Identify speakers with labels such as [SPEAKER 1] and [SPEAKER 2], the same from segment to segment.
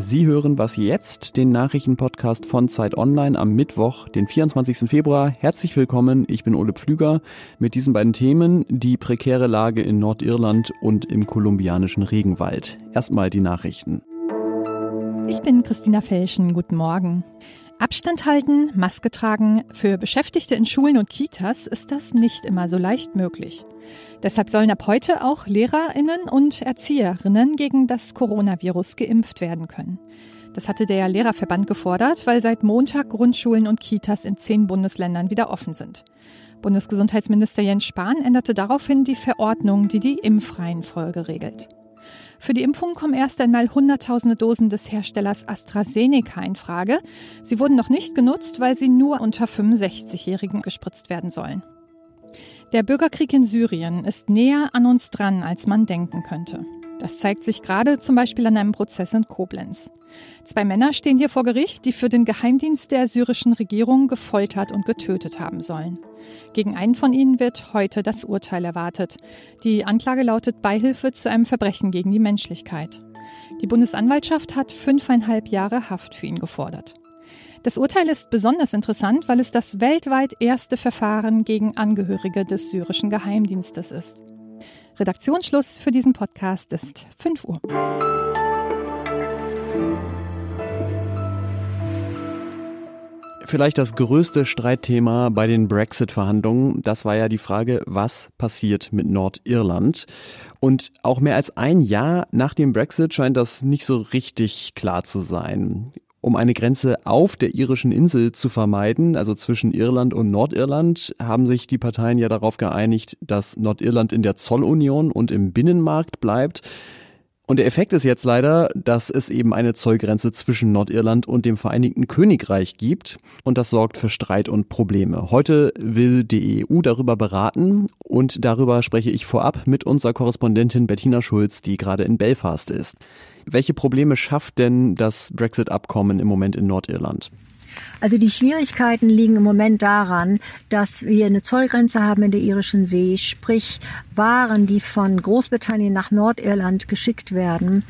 [SPEAKER 1] Sie hören was jetzt, den Nachrichtenpodcast von Zeit Online am Mittwoch, den 24. Februar. Herzlich willkommen, ich bin Ole Pflüger mit diesen beiden Themen, die prekäre Lage in Nordirland und im kolumbianischen Regenwald. Erstmal die Nachrichten.
[SPEAKER 2] Ich bin Christina Felschen, guten Morgen. Abstand halten, Maske tragen, für Beschäftigte in Schulen und Kitas ist das nicht immer so leicht möglich. Deshalb sollen ab heute auch Lehrerinnen und Erzieherinnen gegen das Coronavirus geimpft werden können. Das hatte der Lehrerverband gefordert, weil seit Montag Grundschulen und Kitas in zehn Bundesländern wieder offen sind. Bundesgesundheitsminister Jens Spahn änderte daraufhin die Verordnung, die die Impfreihenfolge regelt. Für die Impfung kommen erst einmal Hunderttausende Dosen des Herstellers AstraZeneca in Frage. Sie wurden noch nicht genutzt, weil sie nur unter 65-Jährigen gespritzt werden sollen. Der Bürgerkrieg in Syrien ist näher an uns dran, als man denken könnte. Das zeigt sich gerade zum Beispiel an einem Prozess in Koblenz. Zwei Männer stehen hier vor Gericht, die für den Geheimdienst der syrischen Regierung gefoltert und getötet haben sollen. Gegen einen von ihnen wird heute das Urteil erwartet. Die Anklage lautet Beihilfe zu einem Verbrechen gegen die Menschlichkeit. Die Bundesanwaltschaft hat fünfeinhalb Jahre Haft für ihn gefordert. Das Urteil ist besonders interessant, weil es das weltweit erste Verfahren gegen Angehörige des syrischen Geheimdienstes ist. Redaktionsschluss für diesen Podcast ist 5 Uhr.
[SPEAKER 1] Vielleicht das größte Streitthema bei den Brexit-Verhandlungen, das war ja die Frage, was passiert mit Nordirland? Und auch mehr als ein Jahr nach dem Brexit scheint das nicht so richtig klar zu sein um eine Grenze auf der irischen Insel zu vermeiden, also zwischen Irland und Nordirland, haben sich die Parteien ja darauf geeinigt, dass Nordirland in der Zollunion und im Binnenmarkt bleibt. Und der Effekt ist jetzt leider, dass es eben eine Zollgrenze zwischen Nordirland und dem Vereinigten Königreich gibt. Und das sorgt für Streit und Probleme. Heute will die EU darüber beraten und darüber spreche ich vorab mit unserer Korrespondentin Bettina Schulz, die gerade in Belfast ist. Welche Probleme schafft denn das Brexit-Abkommen im Moment in Nordirland?
[SPEAKER 3] Also die Schwierigkeiten liegen im Moment daran, dass wir eine Zollgrenze haben in der irischen See, sprich Waren, die von Großbritannien nach Nordirland geschickt werden,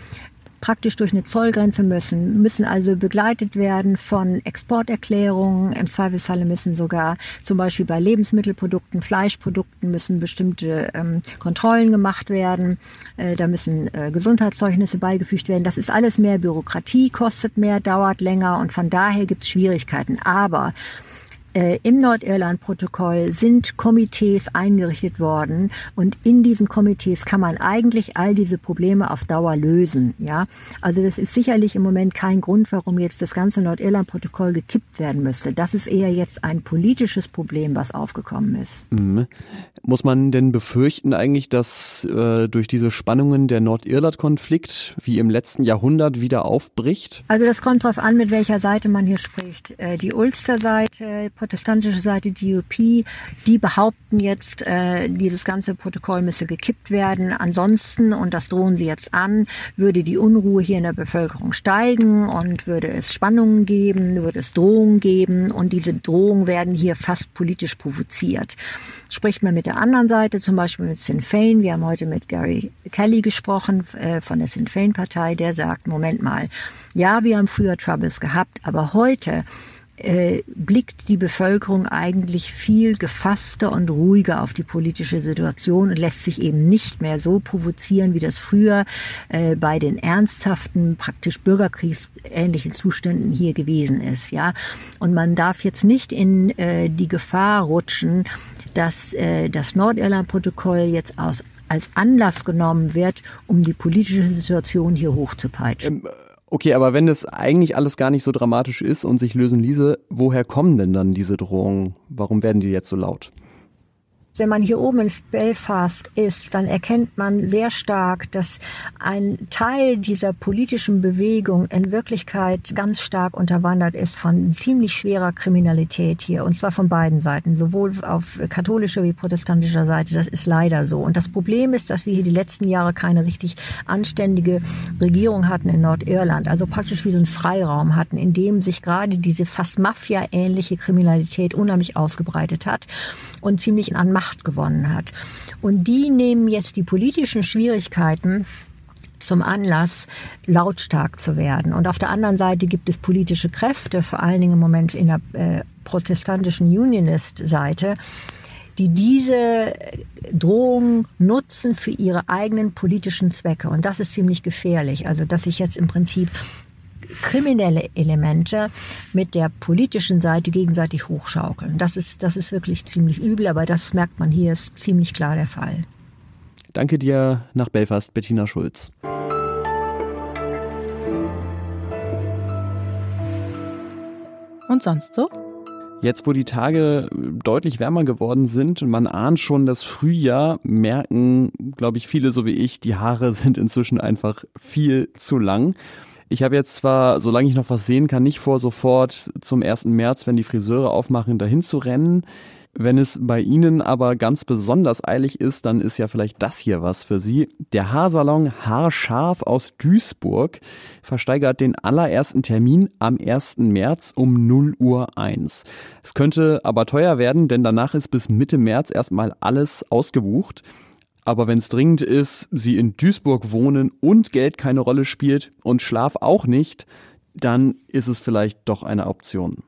[SPEAKER 3] praktisch durch eine Zollgrenze müssen, müssen also begleitet werden von Exporterklärungen. Im Zweifelsfalle müssen sogar zum Beispiel bei Lebensmittelprodukten, Fleischprodukten müssen bestimmte ähm, Kontrollen gemacht werden. Äh, da müssen äh, Gesundheitszeugnisse beigefügt werden. Das ist alles mehr Bürokratie, kostet mehr, dauert länger und von daher gibt es Schwierigkeiten. Aber im Nordirland-Protokoll sind Komitees eingerichtet worden und in diesen Komitees kann man eigentlich all diese Probleme auf Dauer lösen. Ja, also das ist sicherlich im Moment kein Grund, warum jetzt das ganze Nordirland-Protokoll gekippt werden müsste. Das ist eher jetzt ein politisches Problem, was aufgekommen ist.
[SPEAKER 1] Mhm. Muss man denn befürchten eigentlich, dass äh, durch diese Spannungen der Nordirland-Konflikt wie im letzten Jahrhundert wieder aufbricht?
[SPEAKER 3] Also das kommt darauf an, mit welcher Seite man hier spricht. Äh, die Ulster-Seite, protestantische Seite, die UP, die behaupten jetzt, äh, dieses ganze Protokoll müsse gekippt werden. Ansonsten, und das drohen sie jetzt an, würde die Unruhe hier in der Bevölkerung steigen und würde es Spannungen geben, würde es Drohungen geben und diese Drohungen werden hier fast politisch provoziert. Spricht man mit der anderen Seite, zum Beispiel mit Sinn Fein, wir haben heute mit Gary Kelly gesprochen äh, von der Sinn Fein Partei, der sagt, Moment mal, ja, wir haben früher Troubles gehabt, aber heute äh, blickt die Bevölkerung eigentlich viel gefasster und ruhiger auf die politische Situation und lässt sich eben nicht mehr so provozieren, wie das früher äh, bei den ernsthaften, praktisch bürgerkriegsähnlichen Zuständen hier gewesen ist. Ja, und man darf jetzt nicht in äh, die Gefahr rutschen, dass das Nordirland-Protokoll jetzt aus als Anlass genommen wird, um die politische Situation hier hochzupeitschen. Ähm,
[SPEAKER 1] Okay, aber wenn das eigentlich alles gar nicht so dramatisch ist und sich lösen ließe, woher kommen denn dann diese Drohungen? Warum werden die jetzt so laut?
[SPEAKER 3] Wenn man hier oben in Belfast ist, dann erkennt man sehr stark, dass ein Teil dieser politischen Bewegung in Wirklichkeit ganz stark unterwandert ist von ziemlich schwerer Kriminalität hier. Und zwar von beiden Seiten, sowohl auf katholischer wie protestantischer Seite. Das ist leider so. Und das Problem ist, dass wir hier die letzten Jahre keine richtig anständige Regierung hatten in Nordirland. Also praktisch wie so einen Freiraum hatten, in dem sich gerade diese fast Mafia-ähnliche Kriminalität unheimlich ausgebreitet hat und ziemlich an Macht Macht gewonnen hat. Und die nehmen jetzt die politischen Schwierigkeiten zum Anlass, lautstark zu werden. Und auf der anderen Seite gibt es politische Kräfte, vor allen Dingen im Moment in der äh, protestantischen Unionist-Seite, die diese Drohung nutzen für ihre eigenen politischen Zwecke. Und das ist ziemlich gefährlich. Also, dass sich jetzt im Prinzip kriminelle Elemente mit der politischen Seite gegenseitig hochschaukeln. Das ist, das ist wirklich ziemlich übel, aber das merkt man hier, ist ziemlich klar der Fall.
[SPEAKER 1] Danke dir nach Belfast, Bettina Schulz.
[SPEAKER 2] Und sonst so?
[SPEAKER 1] Jetzt, wo die Tage deutlich wärmer geworden sind und man ahnt schon das Frühjahr, merken, glaube ich, viele so wie ich, die Haare sind inzwischen einfach viel zu lang. Ich habe jetzt zwar, solange ich noch was sehen kann, nicht vor, sofort zum 1. März, wenn die Friseure aufmachen, dahin zu rennen. Wenn es bei Ihnen aber ganz besonders eilig ist, dann ist ja vielleicht das hier was für Sie. Der Haarsalon Haarscharf aus Duisburg versteigert den allerersten Termin am 1. März um 0 Uhr 1. Es könnte aber teuer werden, denn danach ist bis Mitte März erstmal alles ausgebucht. Aber wenn es dringend ist, Sie in Duisburg wohnen und Geld keine Rolle spielt und Schlaf auch nicht, dann ist es vielleicht doch eine Option.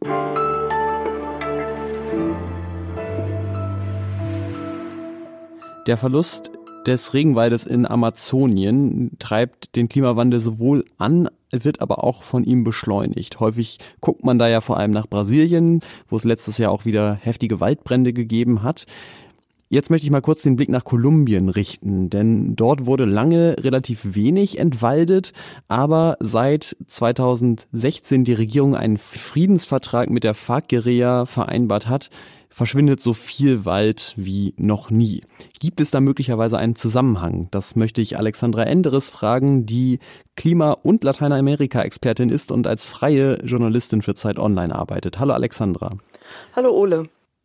[SPEAKER 1] Der Verlust des Regenwaldes in Amazonien treibt den Klimawandel sowohl an, wird aber auch von ihm beschleunigt. Häufig guckt man da ja vor allem nach Brasilien, wo es letztes Jahr auch wieder heftige Waldbrände gegeben hat. Jetzt möchte ich mal kurz den Blick nach Kolumbien richten, denn dort wurde lange relativ wenig entwaldet, aber seit 2016 die Regierung einen Friedensvertrag mit der FARC-Guerilla vereinbart hat, verschwindet so viel Wald wie noch nie. Gibt es da möglicherweise einen Zusammenhang? Das möchte ich Alexandra Enderes fragen, die Klima- und Lateinamerika-Expertin ist und als freie Journalistin für Zeit Online arbeitet. Hallo Alexandra.
[SPEAKER 4] Hallo Ole.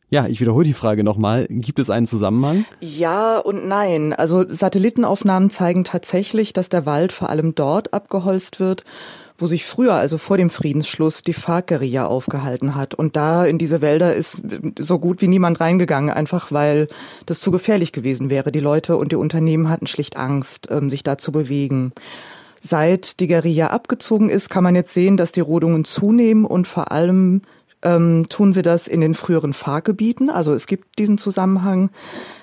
[SPEAKER 1] Ja, ich wiederhole die Frage nochmal. Gibt es einen Zusammenhang?
[SPEAKER 4] Ja und nein. Also Satellitenaufnahmen zeigen tatsächlich, dass der Wald vor allem dort abgeholzt wird, wo sich früher, also vor dem Friedensschluss, die FARC-Guerilla aufgehalten hat. Und da in diese Wälder ist so gut wie niemand reingegangen, einfach weil das zu gefährlich gewesen wäre. Die Leute und die Unternehmen hatten schlicht Angst, ähm, sich da zu bewegen. Seit die Guerilla abgezogen ist, kann man jetzt sehen, dass die Rodungen zunehmen und vor allem ähm, tun sie das in den früheren Fahrgebieten. Also es gibt diesen Zusammenhang.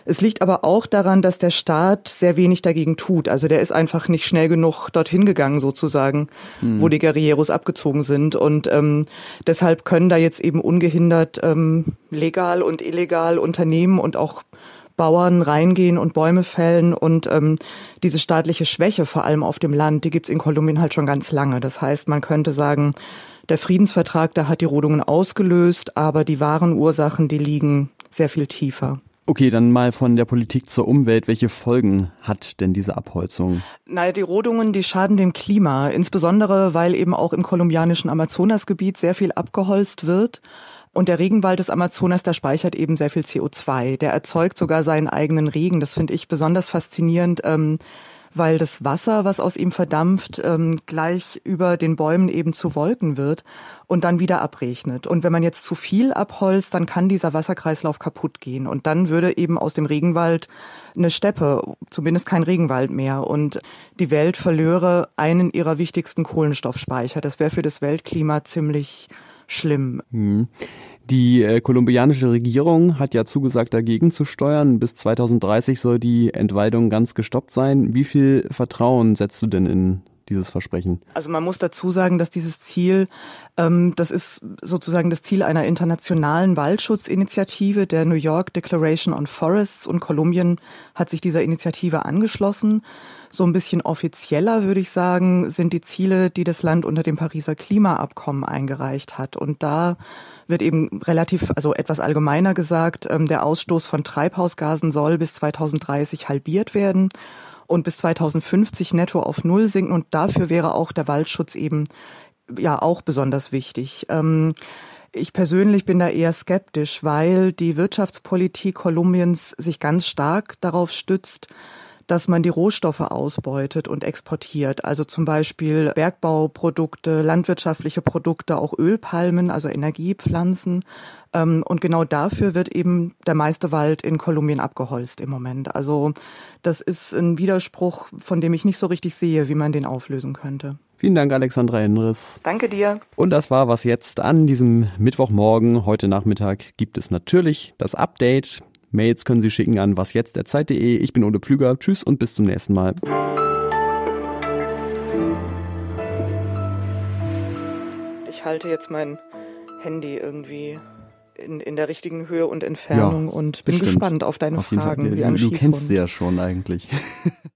[SPEAKER 4] Es liegt aber auch daran, dass der Staat sehr wenig dagegen tut. Also der ist einfach nicht schnell genug dorthin gegangen, sozusagen, mhm. wo die Guerilleros abgezogen sind. Und ähm, deshalb können da jetzt eben ungehindert ähm, legal und illegal Unternehmen und auch Bauern reingehen und Bäume fällen und ähm, diese staatliche Schwäche, vor allem auf dem Land, die gibt's in Kolumbien halt schon ganz lange. Das heißt, man könnte sagen, der Friedensvertrag, da hat die Rodungen ausgelöst, aber die wahren Ursachen, die liegen sehr viel tiefer.
[SPEAKER 1] Okay, dann mal von der Politik zur Umwelt. Welche Folgen hat denn diese Abholzung?
[SPEAKER 4] Naja, die Rodungen, die schaden dem Klima, insbesondere weil eben auch im kolumbianischen Amazonasgebiet sehr viel abgeholzt wird. Und der Regenwald des Amazonas, der speichert eben sehr viel CO2. Der erzeugt sogar seinen eigenen Regen. Das finde ich besonders faszinierend. Ähm, weil das Wasser, was aus ihm verdampft, ähm, gleich über den Bäumen eben zu Wolken wird und dann wieder abregnet. Und wenn man jetzt zu viel abholzt, dann kann dieser Wasserkreislauf kaputt gehen. Und dann würde eben aus dem Regenwald eine Steppe, zumindest kein Regenwald mehr. Und die Welt verlöre einen ihrer wichtigsten Kohlenstoffspeicher. Das wäre für das Weltklima ziemlich schlimm.
[SPEAKER 1] Hm. Die äh, kolumbianische Regierung hat ja zugesagt, dagegen zu steuern. Bis 2030 soll die Entwaldung ganz gestoppt sein. Wie viel Vertrauen setzt du denn in dieses Versprechen?
[SPEAKER 4] Also man muss dazu sagen, dass dieses Ziel, ähm, das ist sozusagen das Ziel einer internationalen Waldschutzinitiative, der New York Declaration on Forests und Kolumbien hat sich dieser Initiative angeschlossen. So ein bisschen offizieller, würde ich sagen, sind die Ziele, die das Land unter dem Pariser Klimaabkommen eingereicht hat. Und da wird eben relativ, also etwas allgemeiner gesagt, ähm, der Ausstoß von Treibhausgasen soll bis 2030 halbiert werden und bis 2050 netto auf Null sinken. Und dafür wäre auch der Waldschutz eben ja auch besonders wichtig. Ähm, ich persönlich bin da eher skeptisch, weil die Wirtschaftspolitik Kolumbiens sich ganz stark darauf stützt, dass man die Rohstoffe ausbeutet und exportiert. Also zum Beispiel Bergbauprodukte, landwirtschaftliche Produkte, auch Ölpalmen, also Energiepflanzen. Ähm, und genau dafür wird eben der meiste Wald in Kolumbien abgeholzt im Moment. Also das ist ein Widerspruch, von dem ich nicht so richtig sehe, wie man den auflösen könnte.
[SPEAKER 1] Vielen Dank, Alexandra Henris.
[SPEAKER 4] Danke dir.
[SPEAKER 1] Und das war was jetzt an diesem Mittwochmorgen. Heute Nachmittag gibt es natürlich das Update. Mails können Sie schicken an wasjetzt.zeit.de. Ich bin Ole Pflüger. Tschüss und bis zum nächsten Mal.
[SPEAKER 4] Ich halte jetzt mein Handy irgendwie in, in der richtigen Höhe und Entfernung ja, und bin bestimmt. gespannt auf deine auf Fragen.
[SPEAKER 1] Fall. Du, du kennst sie ja schon eigentlich.